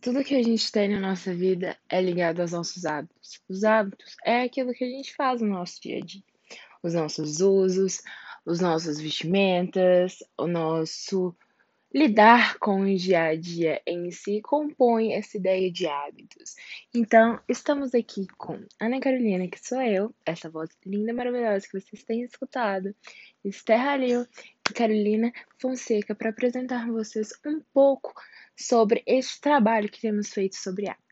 Tudo que a gente tem na nossa vida é ligado aos nossos hábitos. Os hábitos é aquilo que a gente faz no nosso dia a dia. Os nossos usos, os nossos vestimentas, o nosso lidar com o dia a dia em si compõe essa ideia de hábitos. Então, estamos aqui com Ana Carolina, que sou eu, essa voz linda, maravilhosa que vocês têm escutado, Esther Halil e Carolina Fonseca, para apresentar vocês um pouco sobre este trabalho que temos feito sobre hábitos.